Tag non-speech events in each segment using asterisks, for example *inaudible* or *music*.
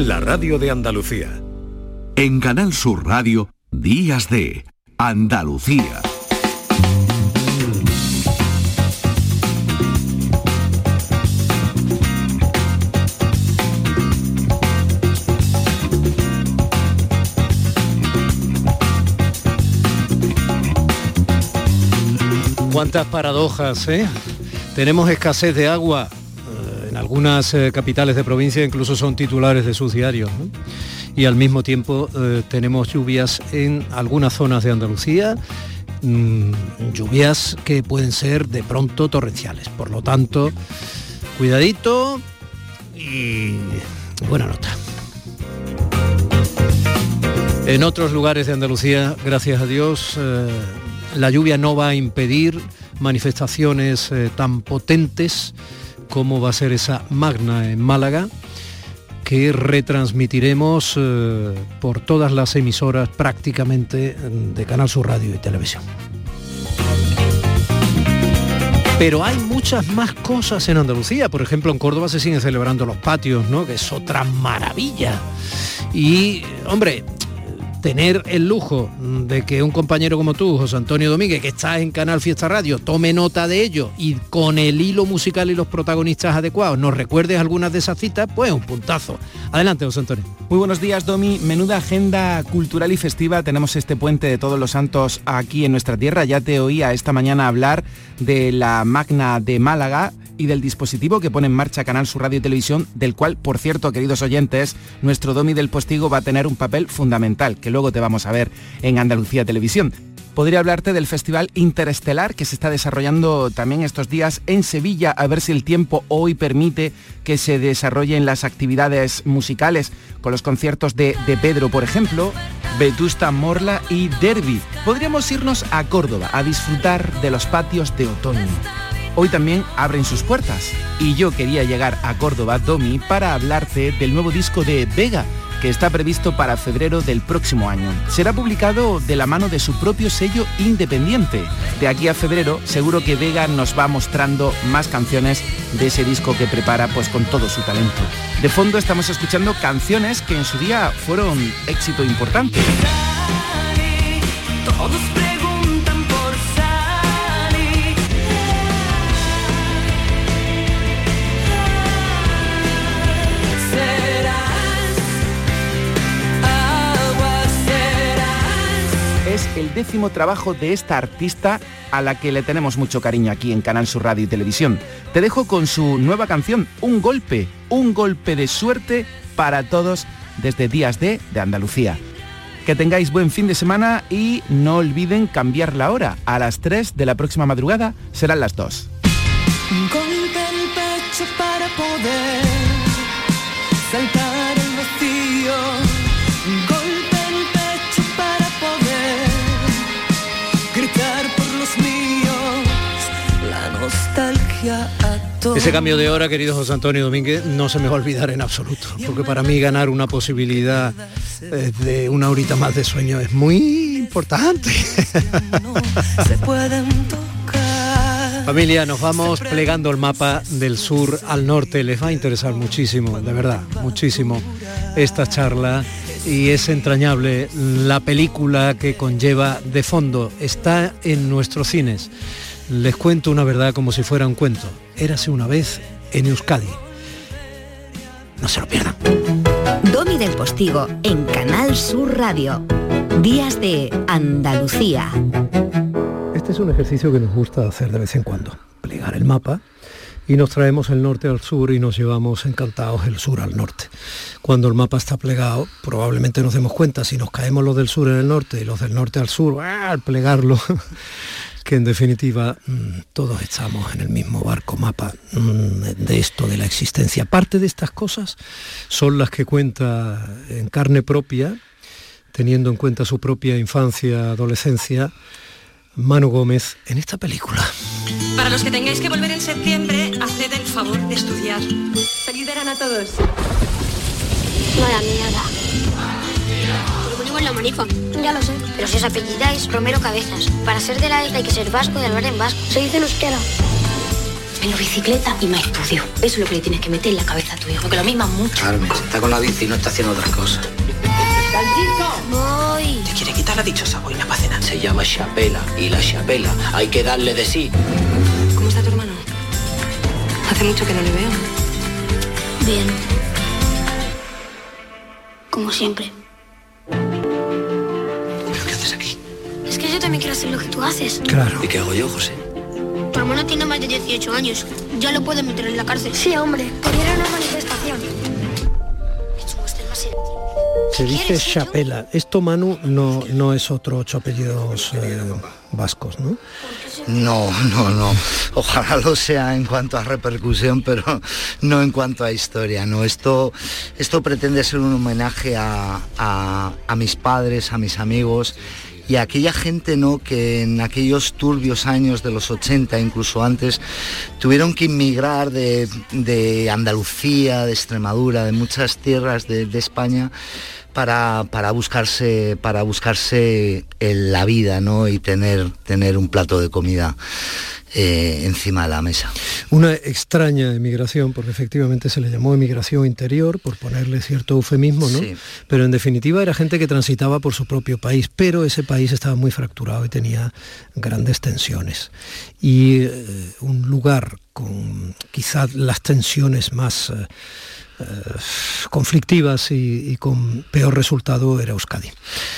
La radio de Andalucía. En Canal Sur Radio, Días de Andalucía. Cuántas paradojas, ¿eh? Tenemos escasez de agua. En algunas eh, capitales de provincia incluso son titulares de sus diarios. Y al mismo tiempo eh, tenemos lluvias en algunas zonas de Andalucía, mm, lluvias que pueden ser de pronto torrenciales. Por lo tanto, cuidadito y buena nota. En otros lugares de Andalucía, gracias a Dios, eh, la lluvia no va a impedir manifestaciones tan potentes como va a ser esa magna en Málaga, que retransmitiremos eh, por todas las emisoras prácticamente mm, de Canal Sur Radio y Televisión. Pero hay muchas más cosas en Andalucía. Por ejemplo, en Córdoba se siguen celebrando los patios, ¿no? Que es otra maravilla. Y, hombre, tener el lujo de que un compañero como tú, José Antonio Domínguez, que estás en Canal Fiesta Radio, tome nota de ello y con el hilo musical y los protagonistas adecuados nos recuerdes algunas de esas citas, pues un puntazo. Adelante, José Antonio. Muy buenos días, Domi. Menuda agenda cultural y festiva. Tenemos este puente de todos los santos aquí en nuestra tierra. Ya te oía esta mañana hablar de la Magna de Málaga y del dispositivo que pone en marcha Canal Sur Radio y Televisión, del cual, por cierto, queridos oyentes, nuestro Domi del Postigo va a tener un papel fundamental, que luego te vamos a ver en Andalucía Televisión. Podría hablarte del Festival Interestelar que se está desarrollando también estos días en Sevilla, a ver si el tiempo hoy permite que se desarrollen las actividades musicales con los conciertos de, de Pedro, por ejemplo, Vetusta Morla y Derby. Podríamos irnos a Córdoba a disfrutar de los patios de otoño. Hoy también abren sus puertas y yo quería llegar a Córdoba, Domi, para hablarte del nuevo disco de Vega, que está previsto para febrero del próximo año. Será publicado de la mano de su propio sello independiente. De aquí a febrero seguro que Vega nos va mostrando más canciones de ese disco que prepara pues con todo su talento. De fondo estamos escuchando canciones que en su día fueron éxito importante. El décimo trabajo de esta artista a la que le tenemos mucho cariño aquí en Canal Sur Radio y Televisión. Te dejo con su nueva canción, Un golpe, un golpe de suerte para todos desde Días de, de Andalucía. Que tengáis buen fin de semana y no olviden cambiar la hora. A las 3 de la próxima madrugada serán las 2. Un golpe en el pecho para poder saltar Ese cambio de hora, querido José Antonio Domínguez, no se me va a olvidar en absoluto, porque para mí ganar una posibilidad eh, de una horita más de sueño es muy importante. se pueden tocar. Familia, nos vamos plegando el mapa del sur al norte. Les va a interesar muchísimo, de verdad, muchísimo esta charla y es entrañable la película que conlleva de fondo. Está en nuestros cines. Les cuento una verdad como si fuera un cuento. Érase una vez en Euskadi. No se lo pierdan. Domi del Postigo en Canal Sur Radio. Días de Andalucía. Este es un ejercicio que nos gusta hacer de vez en cuando. Plegar el mapa y nos traemos el norte al sur y nos llevamos encantados el sur al norte. Cuando el mapa está plegado, probablemente nos demos cuenta si nos caemos los del sur en el norte y los del norte al sur, ¡ah! al plegarlo, que en definitiva mm, todos estamos en el mismo barco mapa mm, de esto de la existencia. Parte de estas cosas son las que cuenta en carne propia, teniendo en cuenta su propia infancia, adolescencia, Manu Gómez en esta película. Para los que tengáis que volver en septiembre, haced el favor de estudiar. Feliz verano a todos. Vaya mierda. Ponemos en la manifa. Ya lo sé. Pero si os apellidáis Romero Cabezas. Para ser de la isla hay que ser vasco y hablar en vasco. Se dice en euskera. menos bicicleta y más estudio. Eso es lo que le tienes que meter en la cabeza a tu hijo, que lo misma mucho. Carmen, está con la bici y no está haciendo otra cosa. Voy. Te quiere quitar la dichosa boina para cenar. Se llama chapela y la chapela hay que darle de sí. ¿Cómo está tu hermano? Hace mucho que no le veo. Bien. Como siempre. ¿Pero qué haces aquí? Es que yo también quiero hacer lo que tú haces. Claro. ¿Y qué hago yo, José? Tu hermano tiene más de 18 años. Ya lo pueden meter en la cárcel. Sí, hombre. Quería una manifestación. Se dice Chapela. Esto, Manu, no, no es otro ocho apellidos eh, vascos, ¿no? No, no, no. Ojalá lo sea en cuanto a repercusión, pero no en cuanto a historia. No, esto, esto pretende ser un homenaje a, a- a mis padres, a mis amigos y a aquella gente ¿no? que en aquellos turbios años de los 80, incluso antes, tuvieron que inmigrar de, de Andalucía, de Extremadura, de muchas tierras de, de España para, para buscarse para buscarse la vida ¿no? y tener, tener un plato de comida eh, encima de la mesa. Una extraña emigración, porque efectivamente se le llamó emigración interior, por ponerle cierto eufemismo, ¿no? Sí. Pero en definitiva era gente que transitaba por su propio país, pero ese país estaba muy fracturado y tenía grandes tensiones. Y eh, un lugar con quizás las tensiones más eh, conflictivas y, con peor resultado era Euskadi.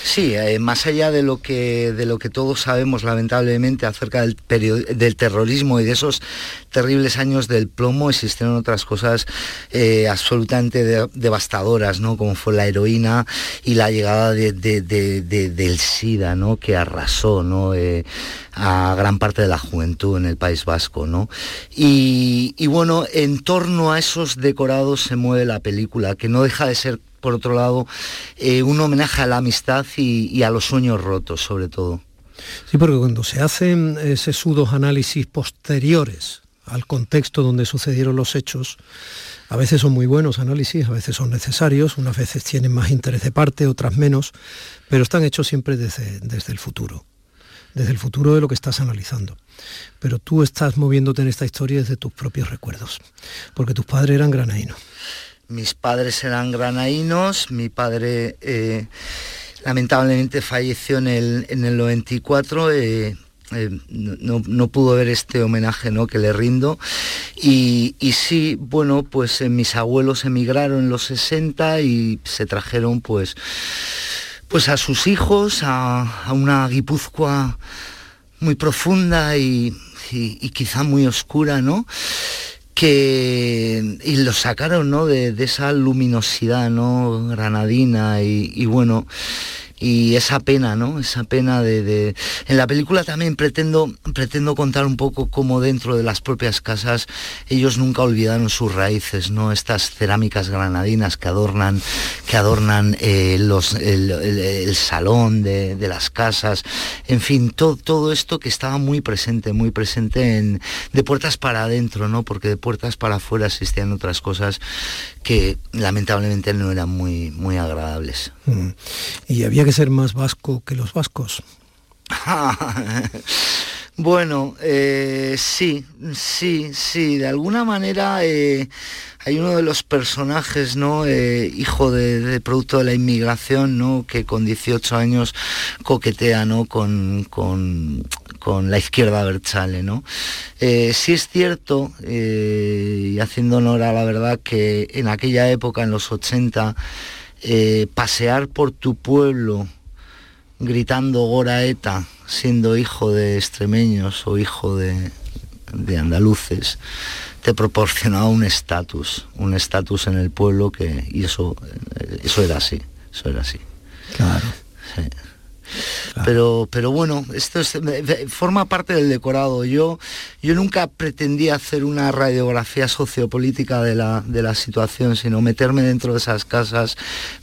Sí, eh, más allá de lo que de lo que todos sabemos lamentablemente acerca del, del terrorismo y de esos terribles años del plomo, existieron otras cosas eh, absolutamente de- devastadoras, ¿no? Como fue la heroína y la llegada de- de- de- de- del SIDA, ¿no? Que arrasó, ¿no? Eh, a gran parte de la juventud en el País Vasco, ¿no? Y, bueno, en torno a esos decorados se mueve la película, que no deja de ser, por otro lado, eh, un homenaje a la amistad y, y a los sueños rotos, sobre todo. Sí, porque cuando se hacen eh, sesudos análisis posteriores al contexto donde sucedieron los hechos, a veces son muy buenos análisis, a veces son necesarios, unas veces tienen más interés de parte, otras menos, pero están hechos siempre desde, desde el futuro, desde el futuro de lo que estás analizando. Pero tú estás moviéndote en esta historia desde tus propios recuerdos, porque tus padres eran granaínos. Mis padres eran granaínos, mi padre eh, lamentablemente falleció en el, en el 94, eh, eh, no, no pudo ver este homenaje ¿no? que le rindo. Y, y sí, bueno, pues eh, mis abuelos emigraron en los 60 y se trajeron pues, pues a sus hijos a, una Guipúzcoa muy profunda y, y- quizá muy oscura, ¿no? que y lo sacaron ¿no? de, esa luminosidad no granadina y bueno y esa pena no esa pena de, de- en la película también pretendo pretendo contar un poco cómo dentro de las propias casas ellos nunca olvidaron sus raíces no estas cerámicas granadinas que adornan que adornan eh, los el, salón de, de las casas. En fin todo todo esto que estaba muy presente muy presente en de puertas para adentro no porque de puertas para afuera existían otras cosas que lamentablemente no eran muy muy agradables. Mm. Y había que ser más vasco que los vascos. *laughs* bueno, eh, sí, sí, sí, de alguna manera eh, hay uno de los personajes, ¿no? Eh, hijo de, de producto de la inmigración, ¿no? Que con 18 años coquetea, ¿no? Con, con, con la izquierda Berchale, ¿no? Sí es cierto, y haciendo honor a la verdad, que en aquella época, en los 80, eh, pasear por tu pueblo gritando Gora Eta, siendo hijo de extremeños o hijo de, de andaluces, te proporcionaba un estatus, un estatus en el pueblo que, y eso, eh, eso era así, eso era así. Claro. Sí. Pero, pero bueno, esto es- forma parte del decorado. Yo, yo nunca pretendía hacer una radiografía sociopolítica de la, de la situación, sino meterme dentro de esas casas,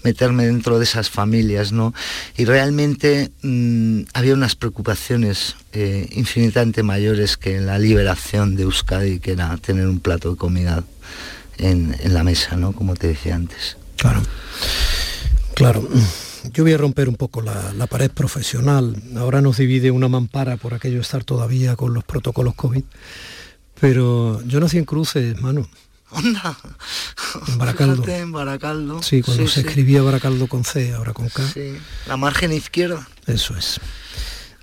meterme dentro de esas familias, ¿no? Y realmente mm, había unas preocupaciones eh, infinitamente mayores que la liberación de Euskadi, que era tener un plato de comida en, en la mesa, ¿no? Como te decía antes. Claro. Claro. Yo voy a romper un poco la, la pared profesional. Ahora nos divide una mampara por aquello de estar todavía con los protocolos COVID. Pero yo nací en Cruces, mano. Onda. En Baracaldo. En Baracaldo. Sí, cuando Sí, se sí. escribía Baracaldo con C, ahora con K. Sí, la margen izquierda. Eso es.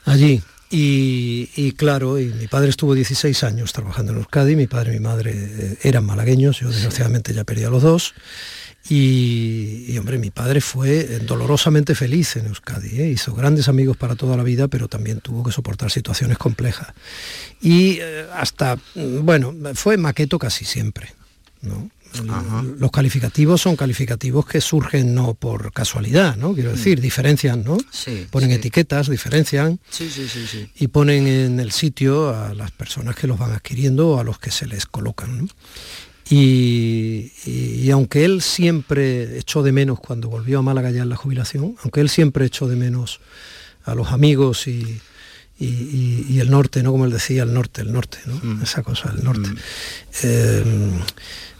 Allí. Y, y claro, y mi padre estuvo 16 años trabajando en Euskadi, mi padre y mi madre eh, eran malagueños, yo desgraciadamente ya perdí a los dos. Y, y, hombre, mi padre fue eh, dolorosamente feliz en Euskadi, ¿eh? hizo grandes amigos para toda la vida, pero también tuvo que soportar situaciones complejas. Y eh, hasta, mm, bueno, fue maqueto casi siempre. ¿no? Los calificativos son calificativos que surgen no por casualidad, ¿no? Quiero decir, diferencian, ¿no? Sí, Ponen sí. etiquetas, diferencian sí. y ponen en el sitio a las personas que los van adquiriendo o a los que se les colocan. ¿no? Y, y- y aunque él siempre echó de menos cuando volvió a Málaga ya en la jubilación, aunque él siempre echó de menos a los amigos y, y- el norte, ¿no? Como él decía, el norte, el norte, ¿no? Esa cosa, el norte. Eh,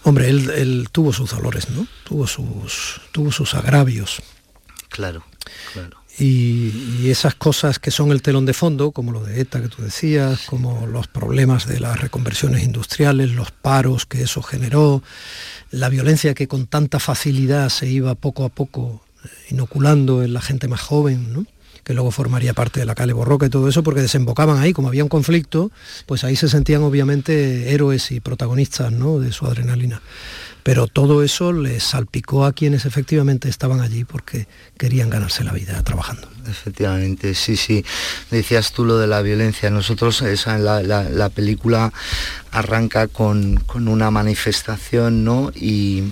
hombre, él, él tuvo sus dolores, ¿no? Tuvo sus, tuvo sus agravios. Claro, claro. Y, esas cosas que son el telón de fondo, como lo de ETA que tú decías, como los problemas de las reconversiones industriales, los paros que eso generó, la violencia que con tanta facilidad se iba poco a poco eh, inoculando en la gente más joven, que luego formaría parte de la Cale Borroca y todo eso, porque desembocaban ahí, como había un conflicto, pues ahí se sentían obviamente héroes y protagonistas de su adrenalina. Pero todo eso les salpicó a quienes efectivamente estaban allí porque querían ganarse la vida trabajando. Efectivamente, sí, sí. Decías tú lo de la violencia. Nosotros, esa, la, la- la película arranca con, con una manifestación, ¿no? Y,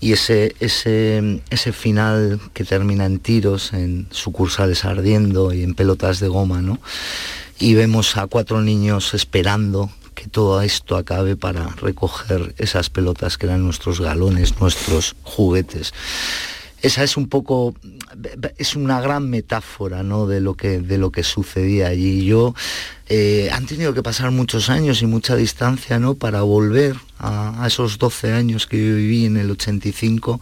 y ese, ese, ese final que termina en tiros, en sucursales ardiendo y en pelotas de goma, ¿no? Y vemos a cuatro niños esperando que todo esto acabe para recoger esas pelotas que eran nuestros galones, nuestros juguetes esa es un poco es una gran metáfora ¿no? de lo que de lo que sucedía allí yo eh, han tenido que pasar muchos años y mucha distancia ¿no? para volver a, a esos 12 años que yo viví en el 85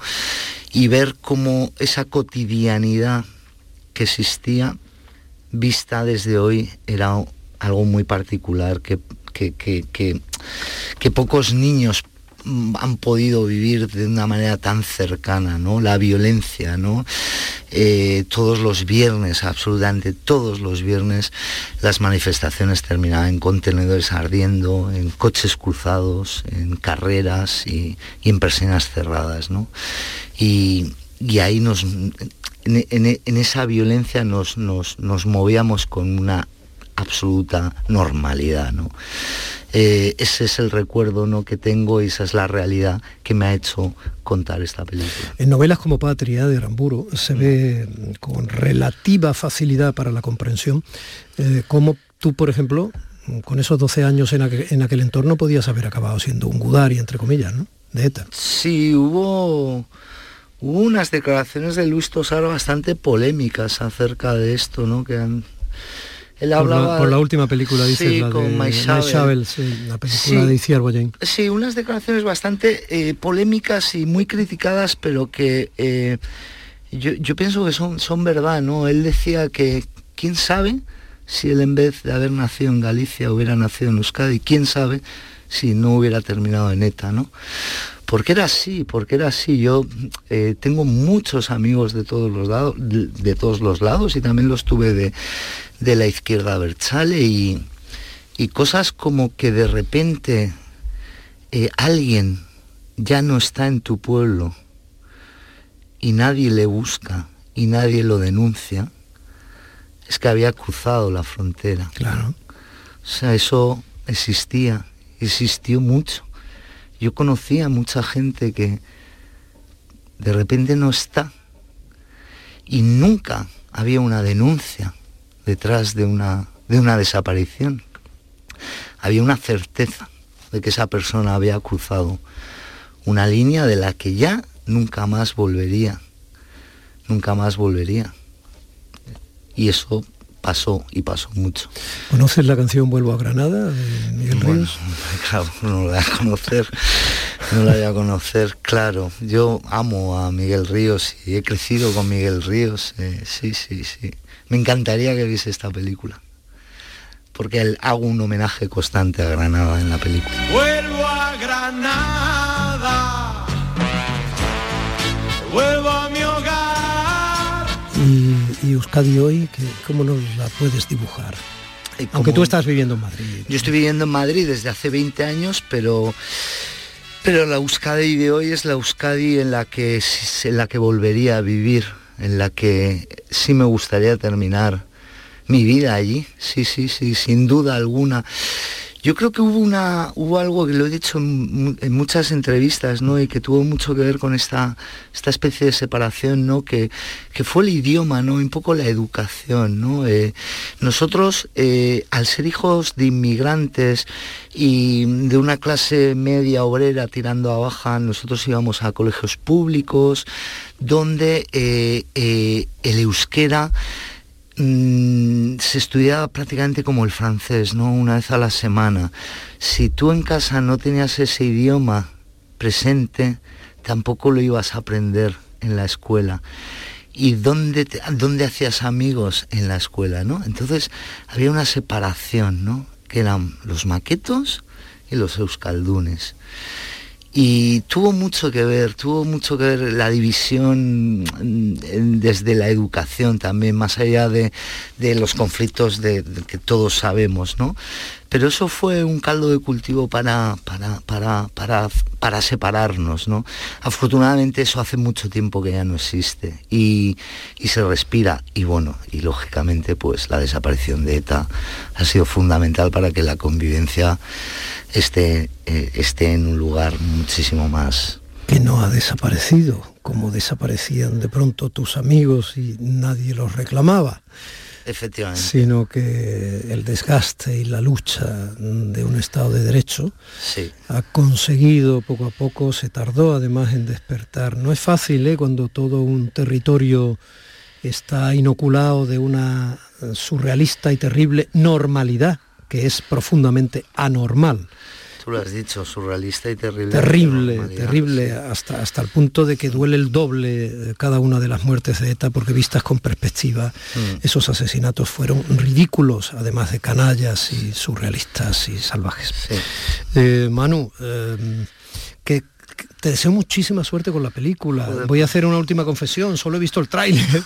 y ver cómo esa cotidianidad que existía vista desde hoy era algo muy particular que, que, que, que, pocos niños han podido vivir de una manera tan cercana, ¿no? La violencia, ¿no? Eh, todos los viernes, absolutamente todos los viernes, las manifestaciones terminaban en contenedores ardiendo, en coches cruzados, en carreras y, en persianas cerradas, ¿no? Y, ahí nos, en, en- en esa violencia nos, nos, nos movíamos con una absoluta normalidad, ¿no? Eh, ese es el recuerdo ¿no? que tengo y esa es la realidad que me ha hecho contar esta película. En novelas como Patria de Aramburu se ve mm, con relativa facilidad para la comprensión eh, cómo tú, por ejemplo, mm, con esos 12 años en aquel, en aquel entorno podías haber acabado siendo un Gudari, entre comillas, ¿no? De ETA. Sí, hubo, hubo unas declaraciones de Luis Tosar bastante polémicas acerca de esto, ¿no? Que han, él Por la, hablaba por la última película, dices, Sí, la con de sí, la película Sí. de Iciar Boyain. Sí, unas declaraciones bastante eh, polémicas y muy criticadas, pero que eh, yo, yo pienso que son, son verdad, ¿no? Él decía que, ¿quién sabe si él en vez de haber nacido en Galicia hubiera nacido en Euskadi? ¿Quién sabe si no hubiera terminado en ETA, ¿no? Porque era así, porque era así. Yo eh, tengo muchos amigos de todos los lados, de, de todos los lados y también los tuve de, de la izquierda Berchale y, y cosas como que de repente eh, alguien ya no está en tu pueblo y nadie le busca y nadie lo denuncia, es que había cruzado la frontera. Claro. O sea, eso existía, existió mucho. Yo conocía mucha gente que de repente no está y nunca había una denuncia detrás de una, de una desaparición. Había una certeza de que esa persona había cruzado una línea de la que ya nunca más volvería, nunca más volvería. Y eso pasó y pasó mucho. ¿Conoces la canción Vuelvo a Granada de Miguel Bueno, Ríos? *laughs* claro, no lo voy a conocer, no lo voy a conocer, claro. Yo amo a Miguel Ríos y he crecido con Miguel Ríos, eh, sí, sí, sí. Me encantaría que viese esta película. porque hago un homenaje constante a Granada en la película. Vuelvo a Granada, vuelvo a. Y, Euskadi hoy, que, ¿cómo nos la puedes dibujar? Aunque tú estás viviendo en Madrid. Yo estoy viviendo en Madrid desde hace 20 años, pero pero la Euskadi de hoy es la Euskadi en la que en la que volvería a vivir, en la que sí me gustaría terminar mi vida allí. Sí, sí, sí, sin duda alguna. Yo creo que hubo, una, hubo algo que lo he dicho en, muchas entrevistas, ¿no? Y que tuvo mucho que ver con esta, esta especie de separación, ¿no? Que, que fue el idioma, ¿no? un poco la educación, ¿no? Eh, nosotros, eh, al ser hijos de inmigrantes y de una clase media obrera tirando a baja, nosotros íbamos a colegios públicos donde eh, el euskera Mm, se estudiaba prácticamente como el francés, ¿no? Una vez a la semana. Si tú en casa no tenías ese idioma presente, tampoco lo ibas a aprender en la escuela. ¿Y dónde, dónde hacías amigos en la escuela, no? Entonces había una separación, ¿no? Que eran los maquetos y los euskaldunes y tuvo mucho que ver, tuvo mucho que ver la división mm, desde la educación también, más allá de, los conflictos de, que todos sabemos, ¿no? Pero eso fue un caldo de cultivo para, para, para, para, para separarnos, ¿no? Afortunadamente eso hace mucho tiempo que ya no existe y, y se respira. Y bueno, y lógicamente pues la desaparición de ETA ha sido fundamental para que la convivencia esté, eh, esté en un lugar muchísimo más... Que no ha desaparecido, como desaparecían de pronto tus amigos y nadie los reclamaba. Efectivamente. Sino que el desgaste y la lucha de un Estado de Derecho ha conseguido poco a poco, se tardó además en despertar. No es fácil ¿eh? cuando todo un territorio está inoculado de una surrealista y terrible normalidad, que es profundamente anormal. Tú lo has dicho, surrealista y terrible. Terrible, terrible, hasta, hasta el punto de que duele el doble cada una de las muertes de ETA, porque vistas con perspectiva, mm. esos asesinatos fueron ridículos, además de canallas y surrealistas y salvajes. Eh, Manu, eh, ¿qué, te deseo muchísima suerte con la película. Voy a hacer una última confesión, solo he visto el tráiler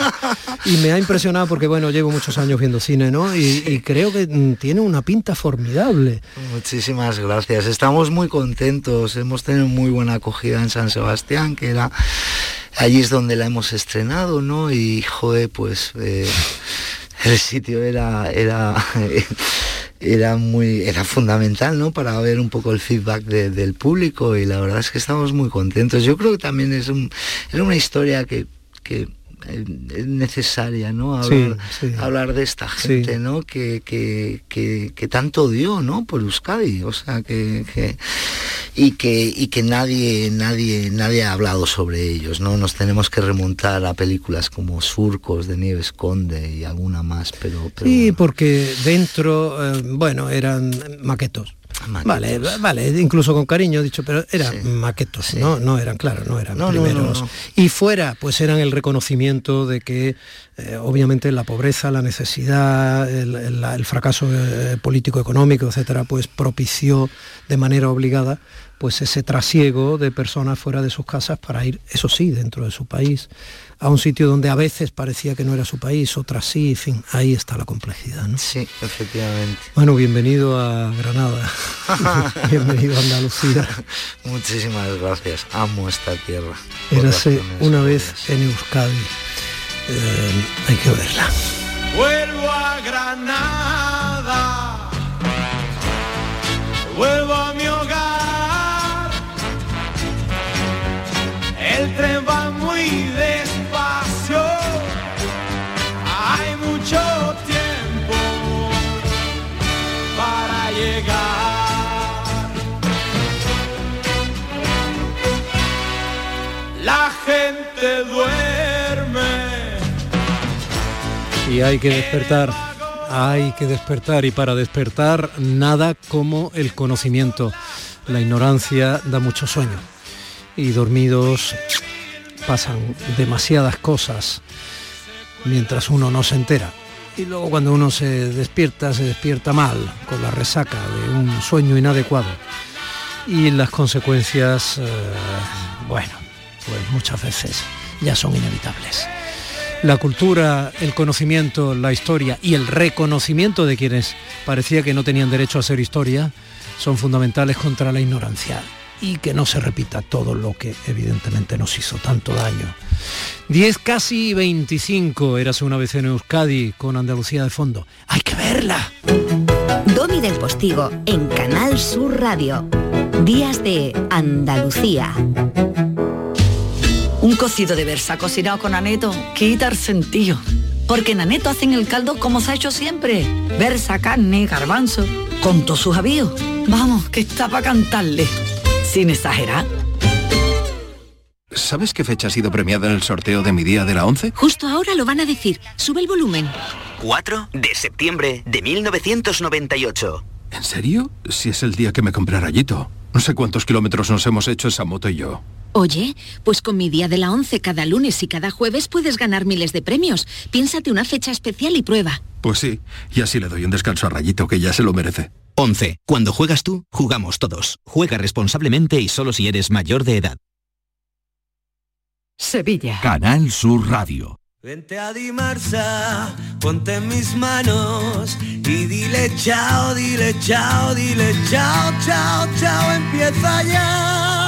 y me ha impresionado porque bueno, llevo muchos años viendo cine, ¿no? Y, creo que mm, tiene una pinta formidable. Muchísimas gracias. Estamos muy contentos. Hemos tenido muy buena acogida en San Sebastián, que era allí es donde la hemos estrenado, ¿no? Y joder, pues eh, el sitio era era era muy era fundamental no para ver un poco el feedback del público y la verdad es que estamos muy contentos. Yo creo que también es un una historia que, que es necesaria no hablar, hablar de esta gente no que, que, que, tanto dio no por Euskadi o sea que, y que y que nadie nadie nadie ha hablado sobre ellos no nos tenemos que remontar a películas como Surcos de Nieves Conde y alguna más pero, sí porque dentro eh, bueno eran maquetos Vale, vale, incluso con cariño dicho, pero eran maquetos, ¿no? No eran, claro, no eran primeros. y fuera, pues eran el reconocimiento de que eh, obviamente la pobreza, la necesidad, el, fracaso eh, político-económico, etcétera, pues propició de manera obligada pues ese trasiego de personas fuera de sus casas para ir, eso sí, dentro de su país a un sitio donde a veces parecía que no era su país, otras sí, en fin, ahí está la complejidad. ¿no? Sí, efectivamente. Bueno, bienvenido a Granada, *laughs* bienvenido a Andalucía. *laughs* Muchísimas gracias, amo esta tierra. Érase una vez en Euskadi, eh, hay que verla. Vuelvo a Granada, vuelvo Hay que despertar, hay que despertar y para despertar nada como el conocimiento. La ignorancia da mucho sueño y dormidos pasan demasiadas cosas mientras uno no se entera. y luego cuando uno se despierta, se despierta mal, con la resaca de un sueño inadecuado. Y las consecuencias, eh, bueno, pues muchas veces ya son inevitables. La cultura, el conocimiento, la historia y el reconocimiento de quienes parecía que no tenían derecho a hacer historia son fundamentales contra la ignorancia y que no se repita todo lo que evidentemente nos hizo tanto daño. 10 casi 25 eras una vez en Euskadi con Andalucía de fondo. ¡Hay que verla! Domi del Postigo en Canal Sur Radio. Días de Andalucía. Un cocido de versa cocinado con aneto quita el sentido. Porque en aneto hacen el caldo como se ha hecho siempre. Versa, carne, garbanzo, con todos sus avíos. Vamos, que está para cantarle. Sin exagerar. ¿Sabes qué fecha ha sido premiada en el sorteo de mi día de la 11? Justo ahora lo van a decir. Sube el volumen. 4 de septiembre de 1998. ¿En serio? Si es el día que me compré rayito. No sé cuántos kilómetros nos hemos hecho esa moto y yo. Oye, pues con mi día de la 11 cada lunes y cada jueves puedes ganar miles de premios. Piénsate una fecha especial y prueba. Pues sí, y así le doy un descanso a Rayito que ya se lo merece. 11. Cuando juegas tú, jugamos todos. Juega responsablemente y solo si eres mayor de edad. Sevilla. Canal Sur Radio. Vente a Dimarsa, ponte en mis manos y dile chao, dile chao, dile chao, chao, chao, empieza ya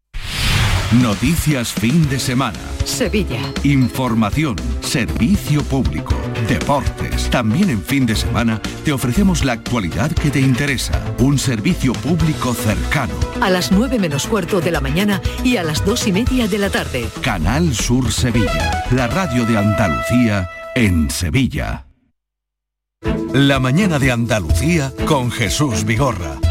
Noticias fin de semana. Sevilla. Información, servicio público, deportes. También en fin de semana te ofrecemos la actualidad que te interesa. Un servicio público cercano. A las 9 menos cuarto de la mañana y a las dos y media de la tarde. Canal Sur Sevilla. La radio de Andalucía en Sevilla. La mañana de Andalucía con Jesús Vigorra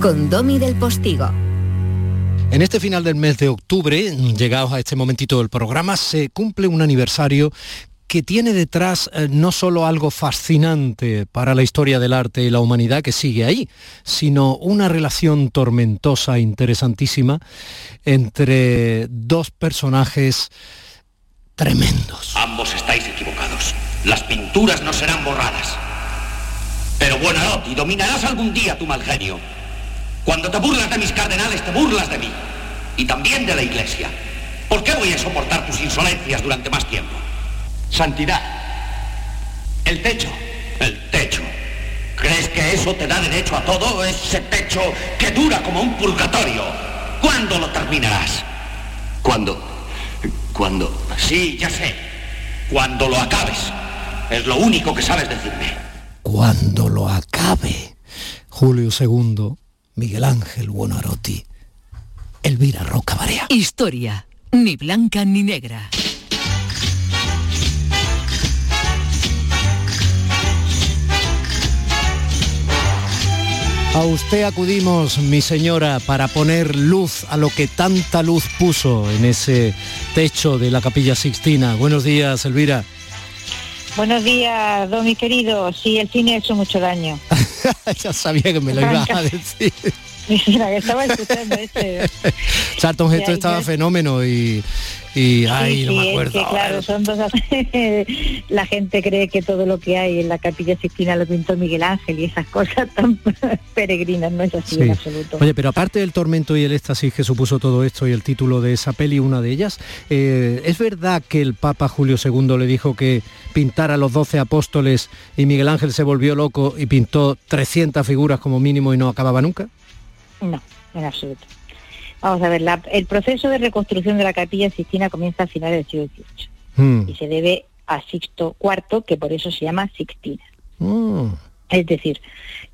con Domi del Postigo. En este final del mes de octubre, llegados a este momentito del programa, se cumple un aniversario que tiene detrás eh, no solo algo fascinante para la historia del arte y la humanidad que sigue ahí, sino una relación tormentosa, interesantísima, entre dos personajes tremendos. Ambos estáis equivocados. Las pinturas no serán borradas. Pero Buonarroti, dominarás algún día tu mal genio. Cuando te burlas de mis cardenales, te burlas de mí. Y también de la iglesia. ¿Por qué voy a soportar tus insolencias durante más tiempo? Santidad. El techo. El techo. ¿Crees que eso te da derecho a todo? Ese techo que dura como un purgatorio. ¿Cuándo lo terminarás? ¿Cuándo? ¿Cuándo? Sí, ya sé. Cuando lo acabes. Es lo único que sabes decirme. Cuando lo acabe. Julio II Miguel Ángel Buonarroti, Elvira Roca Barea. Historia, ni blanca ni negra. A usted acudimos, mi señora, para poner luz a lo que tanta luz puso en ese techo de la capilla Sixtina. Buenos días, Elvira. Buenos días, don mi querido. Sí, el cine ha hecho mucho daño. *laughs* ya sabía que me lo ibas a decir. Mira, estaba escuchando este. Charlton *laughs* Heston estaba fenómeno y, y ay, Sí, no me es acuerdo. que, claro, son dos... *laughs* la gente cree que todo lo que hay en la Capilla Sixtina lo pintó Miguel Ángel y esas cosas *laughs* tan peregrinas, no es así Sí. en absoluto. Oye, pero aparte del tormento y el éxtasis que supuso todo esto y el título de esa peli, una de ellas, eh, ¿es verdad que el Papa Julio II le dijo que pintara los 12 apóstoles y Miguel Ángel se volvió loco y pintó 300 figuras como mínimo y no acababa nunca? No, en absoluto. Vamos a ver, la- el proceso de reconstrucción de la Capilla Sixtina comienza a finales del siglo XVIII Mm. y se debe a Sixto IV, que por eso se llama Sixtina. Mm. Es decir,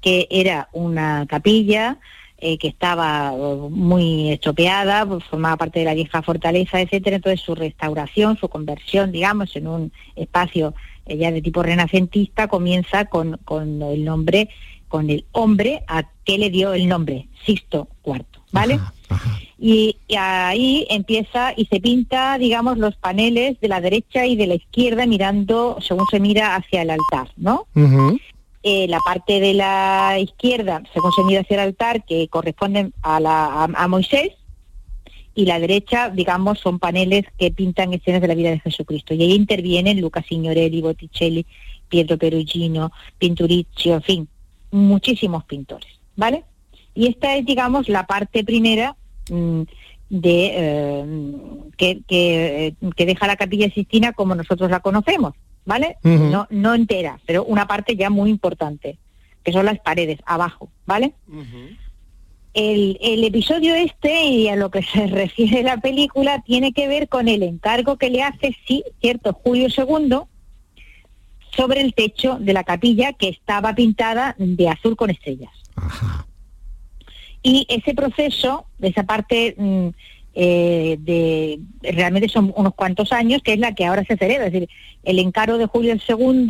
que era una capilla eh, que estaba eh, muy estropeada, formaba parte de la vieja fortaleza, etcétera. Entonces su restauración, su conversión, digamos, en un espacio eh, ya de tipo renacentista, comienza con, con el nombre, con el hombre a que le dio el nombre, Sixto IV, ¿vale? Y, y ahí empieza y se pinta, digamos, los paneles de la derecha y de la izquierda mirando, según se mira hacia el altar, ¿no? eh, la parte de la izquierda, según se mira hacia el altar, que corresponden a, la, a, a Moisés, y la derecha, digamos, son paneles que pintan escenas de la vida de Jesucristo. Y ahí intervienen Luca Signorelli, Botticelli, Pietro Perugino, Pinturicchio, en fin, muchísimos pintores, ¿vale? Y esta es, digamos, la parte primera mm, de eh, que, que, eh, que deja la Capilla Sistina como nosotros la conocemos, ¿vale? No, no entera, pero una parte ya muy importante, que son las paredes abajo, ¿vale? El, el episodio este y a lo que se *laughs* refiere la película tiene que ver con el encargo que le hace, sí, cierto, Julio II sobre el techo de la capilla que estaba pintada de azul con estrellas. Y ese proceso, de esa parte mm, eh, de realmente son unos cuantos años, que es la que ahora se celebra, es decir, el encargo de Julio II,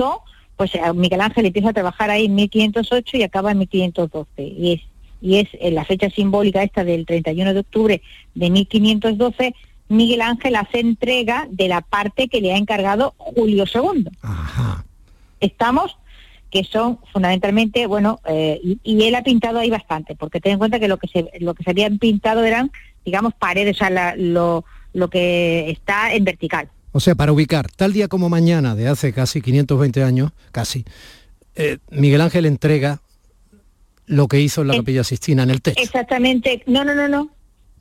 pues eh, Miguel Ángel empieza a trabajar ahí en 1508 y acaba en 1512. Y es, y es en la fecha simbólica esta del 31 de octubre de 1512, Miguel Ángel hace entrega de la parte que le ha encargado Julio II. Estamos que son fundamentalmente, bueno, eh, y, y él ha pintado ahí bastante, porque ten en cuenta que lo que se, lo que se habían pintado eran, digamos, paredes, o sea, la- lo, lo que está en vertical. O sea, para ubicar, tal día como mañana, de hace casi 520 años, casi, eh, Miguel Ángel entrega lo que hizo en la Capilla Sistina en el techo. Exactamente, no, no, no, no.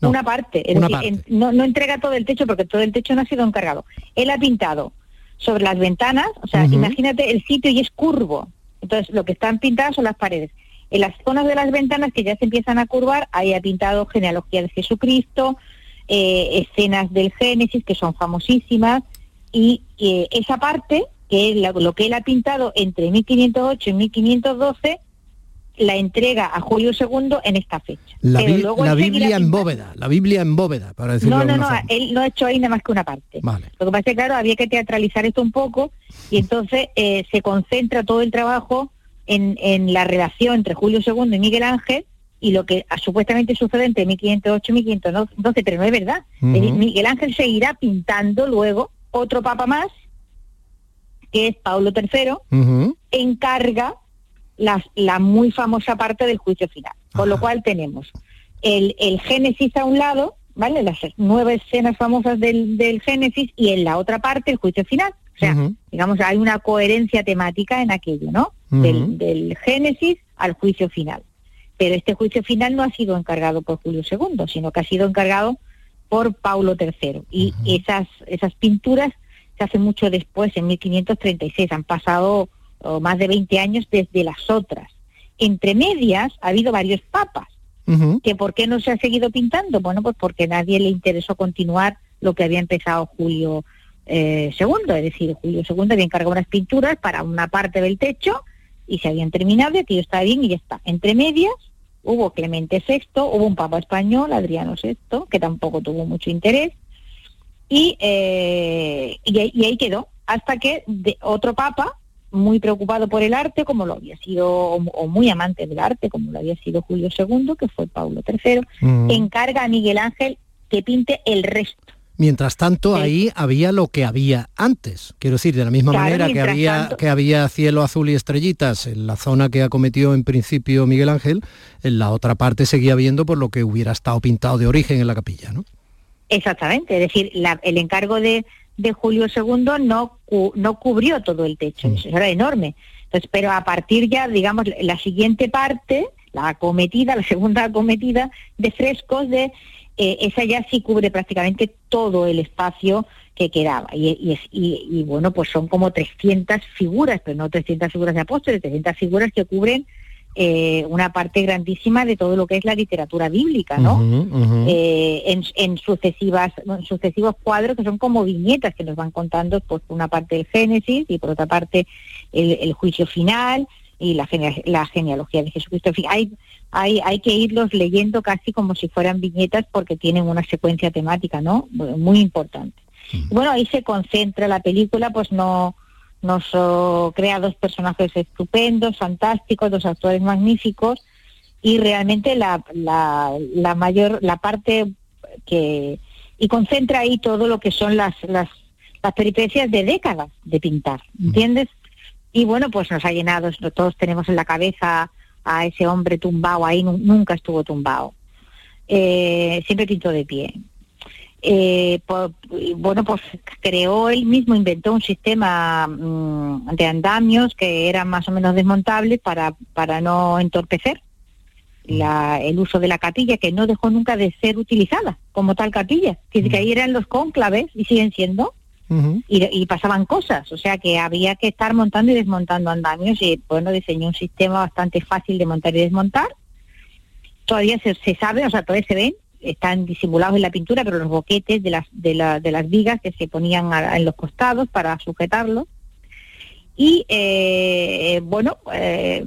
No, una parte, una decir, en- no, no entrega todo el techo porque todo el techo no ha sido encargado. Él ha pintado sobre las ventanas, o sea, imagínate el sitio y es curvo. Entonces, lo que están pintadas son las paredes. En las zonas de las ventanas que ya se empiezan a curvar, ahí ha pintado genealogía de Jesucristo, eh, escenas del Génesis que son famosísimas, y eh, esa parte, que es la- lo que él ha pintado entre 1508 y 1512, la entrega a Julio II en esta fecha. La, Pero luego Biblia en bóveda, la Biblia en bóveda, para decirlo No, no, no, forma. él no ha hecho ahí nada más que una parte. Vale. Lo que pasa es que, claro, había que teatralizar esto un poco y entonces eh, se concentra todo el trabajo en, en la relación entre Julio II y Miguel Ángel y lo que ah, supuestamente sucede entre 1508 y 1512, pero no es verdad. Miguel Ángel seguirá pintando luego otro papa más, que es Pablo III, encarga las- la muy famosa parte del juicio final. Con lo cual tenemos el, el Génesis a un lado, ¿vale? Las nueve escenas famosas del, del Génesis y en la otra parte el juicio final. O sea, digamos, hay una coherencia temática en aquello, ¿no? Del Génesis al juicio final. Pero este juicio final no ha sido encargado por Julio II, sino que ha sido encargado por Paulo III. Y esas, esas pinturas se hacen mucho después, en 1536. Han pasado oh, más de 20 años desde las otras. Entre medias ha habido varios papas. ¿Que ¿Por qué no se ha seguido pintando? Bueno, pues porque nadie le interesó continuar lo que había empezado Julio eh, II. Es decir, Julio II había encargado unas pinturas para una parte del techo y se habían terminado y aquello estaba bien y ya está. Entre medias hubo Clemente VI, hubo un papa español, Adriano VI, que tampoco tuvo mucho interés, y, eh, y, ahí- y ahí quedó, hasta que de- otro papa, muy preocupado por el arte, como lo había sido, o, muy amante del arte, como lo había sido Julio II, que fue Pablo III, Mm. encarga a Miguel Ángel que pinte el resto. Mientras tanto, ahí había lo que había antes. Quiero decir, de la misma Claro, manera que había, tanto- que había cielo azul y estrellitas en la zona que acometió en principio Miguel Ángel, en la otra parte seguía viendo por lo que hubiera estado pintado de origen en la capilla, ¿no? Exactamente, es decir, la- el encargo de, de Julio II no, cu- no cubrió todo el techo, eso era enorme. Entonces, pero a partir ya, digamos, la siguiente parte, la acometida, la *laughs* segunda acometida de frescos, de eh, esa ya sí cubre prácticamente todo el espacio que quedaba. Y, y- y, bueno, pues son como 300 figuras, pero no 300 figuras de apóstoles, 300 figuras que cubren eh, una parte grandísima de todo lo que es la literatura bíblica, ¿no? Ujú. eh, en, en sucesivas en sucesivos cuadros que son como viñetas que nos van contando pues, por una parte el Génesis y por otra parte el, el juicio final y la, genea- la genealogía de Jesucristo. En fin, hay, hay, hay que irlos leyendo casi como si fueran viñetas porque tienen una secuencia temática, ¿no? Muy importante. Bueno, ahí se concentra la película, pues no nos oh, crea dos personajes estupendos, fantásticos, dos actores magníficos y realmente la, la, la mayor la parte que y concentra ahí todo lo que son las las, las peripecias de décadas de pintar ¿entiendes? y bueno pues nos ha llenado todos tenemos en la cabeza a ese hombre tumbado ahí nu- nunca estuvo tumbado Eh, siempre pintó de pie eh, bueno, pues creó él mismo, inventó un sistema mm, de andamios que eran más o menos desmontables para, para no entorpecer la- el uso de la capilla, que no dejó nunca de ser utilizada como tal capilla. Que, que ahí eran los cónclaves y siguen siendo, y, y pasaban cosas, o sea que había que estar montando y desmontando andamios y bueno, diseñó un sistema bastante fácil de montar y desmontar. Todavía se, se sabe, o sea, todavía se ven, están disimulados en la pintura, pero los boquetes de las, de, de las vigas que se ponían a- en los costados para sujetarlo. Y eh, bueno, eh,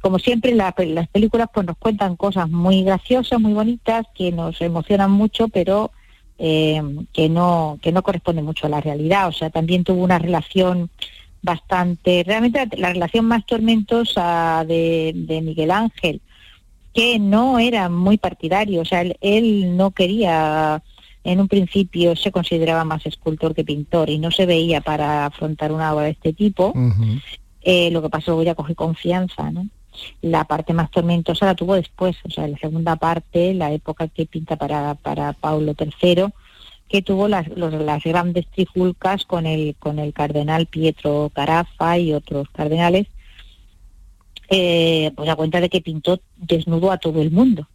como siempre la- las películas pues nos cuentan cosas muy graciosas, muy bonitas, que nos emocionan mucho, pero eh, que no que no corresponde mucho a la realidad. O sea, también tuvo una relación bastante, realmente la, la relación más tormentosa de, de Miguel Ángel, que no era muy partidario, o sea, él, él no quería, en un principio se consideraba más escultor que pintor y no se veía para afrontar una obra de este tipo. Eh, lo que pasó luego ya coge confianza, ¿no? La parte más tormentosa la tuvo después, o sea, la segunda parte, la época que pinta para, para Paulo III, que tuvo las, los- las grandes trifulcas con el, con el cardenal Pietro Carafa y otros cardenales, eh, pues a cuenta de que pintó desnudo a todo el mundo.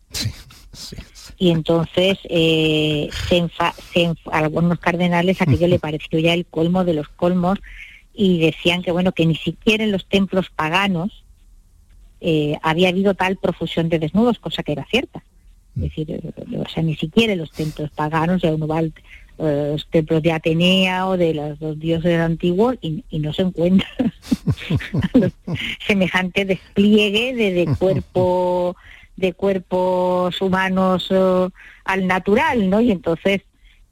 Y entonces eh, se enfa- se enf- a algunos cardenales aquello le pareció ya el colmo de los colmos y decían que bueno que ni siquiera en los templos paganos eh, había habido tal profusión de desnudos, cosa que era cierta. Es decir, eh, o sea, ni siquiera en los templos paganos, ya uno va al- los templos de Atenea o de los, los dioses antiguos y, y no se encuentra *laughs* semejante despliegue de, de cuerpo de cuerpos humanos eh, al natural, ¿no? Y entonces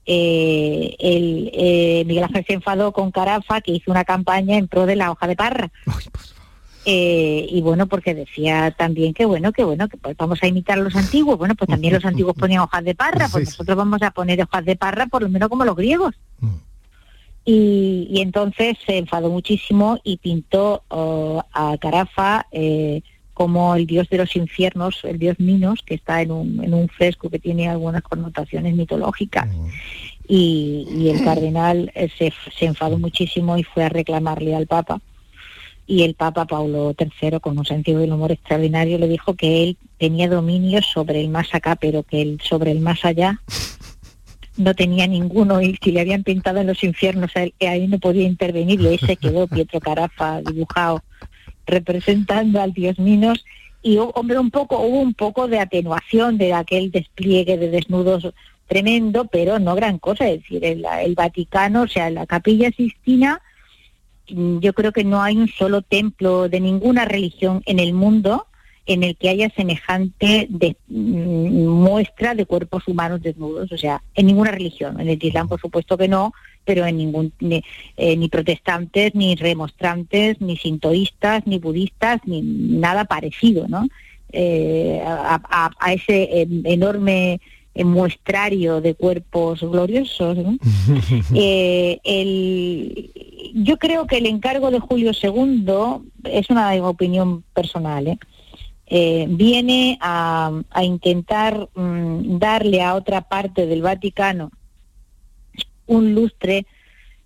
eh, el, eh, Miguel Ángel se enfadó con Carafa que hizo una campaña en pro de la hoja de parra. Eh, y bueno, porque decía también que bueno, que bueno, que pues vamos a imitar a los antiguos. Bueno, pues también los antiguos *laughs* ponían hojas de parra, pues nosotros vamos a poner hojas de parra por lo menos como los griegos. Y, y entonces se enfadó muchísimo y pintó oh, a Carafa eh, como el dios de los infiernos, el dios Minos, que está en un, en un fresco que tiene algunas connotaciones mitológicas. Y, y el *laughs* cardenal eh, se, se enfadó muchísimo y fue a reclamarle al Papa. Y el Papa Paulo III, con un sentido del humor extraordinario, le dijo que él tenía dominio sobre el más acá, pero que él sobre el más allá *laughs* no tenía ninguno y si le habían pintado en los infiernos a él, que ahí no podía intervenir y ahí se quedó Pietro Carafa dibujado representando al dios Minos y hu- hombre un poco hubo un poco de atenuación de aquel despliegue de desnudos tremendo pero no gran cosa es decir el, el Vaticano o sea la capilla Sistina yo creo que no hay un solo templo de ninguna religión en el mundo en el que haya semejante de- mm, muestra de cuerpos humanos desnudos, o sea, en ninguna religión, en el Islam por supuesto que no, pero en ningún ni, eh, ni protestantes, ni remostrantes, ni sintoístas, ni budistas, ni nada parecido, ¿no? Eh, a, ese eh, enorme muestrario de cuerpos gloriosos, ¿no? *laughs* Eh, el, yo creo que el encargo de Julio II es una opinión personal, ¿eh? eh, viene a, a intentar mm, darle a otra parte del Vaticano un lustre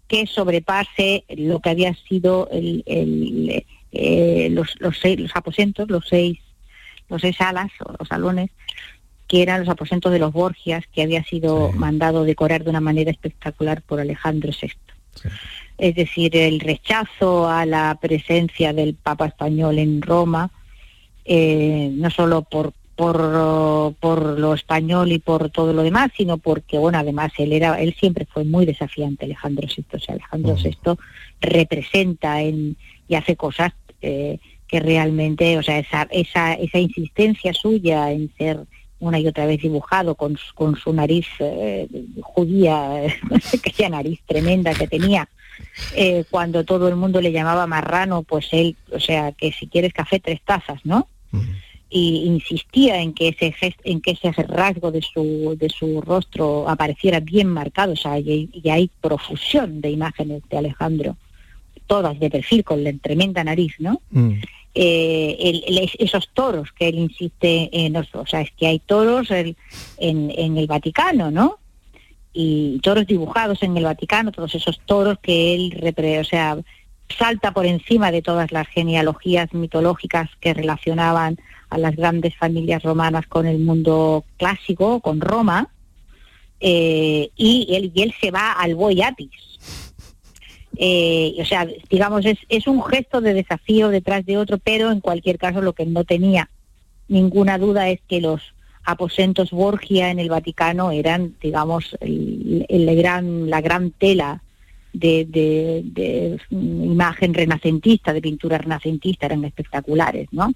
que sobrepase lo que había sido el, el, eh, los, los, seis, los aposentos, los seis, los seis salas o los salones, que eran los aposentos de los Borgias, que había sido mandado decorar de una manera espectacular por Alejandro VI. Es decir, el rechazo a la presencia del Papa español en Roma, eh, no solo por por, por lo español y por todo lo demás, sino porque, bueno, además él era, él siempre fue muy desafiante, Alejandro VI. O sea, Alejandro VI representa en, y hace cosas eh, que realmente, o sea, esa, esa, esa insistencia suya en ser una y otra vez dibujado con, su- con su nariz eh, judía, *laughs* aquella nariz tremenda que tenía, eh, cuando todo el mundo le llamaba marrano, pues él, o sea, que si quieres café, tres tazas, ¿no? y insistía en que ese gest- en que ese rasgo de su de su rostro apareciera bien marcado, o sea, y, y hay profusión de imágenes de Alejandro, todas de perfil con la tremenda nariz, ¿no? Eh, el- esos toros que él insiste en, los- o sea, es que hay toros en, el Vaticano, ¿no? Y toros dibujados en el Vaticano, todos esos toros que él, repre- o sea, salta por encima de todas las genealogías mitológicas que relacionaban a las grandes familias romanas con el mundo clásico, con Roma, eh, y, él, y él se va al Boyatis. Eh, o sea, digamos, es, es un gesto de desafío detrás de otro, pero en cualquier caso lo que no tenía ninguna duda es que los aposentos Borgia en el Vaticano eran, digamos, el, el gran, la gran tela de, de- de, imagen renacentista, de pintura renacentista, eran espectaculares, ¿no?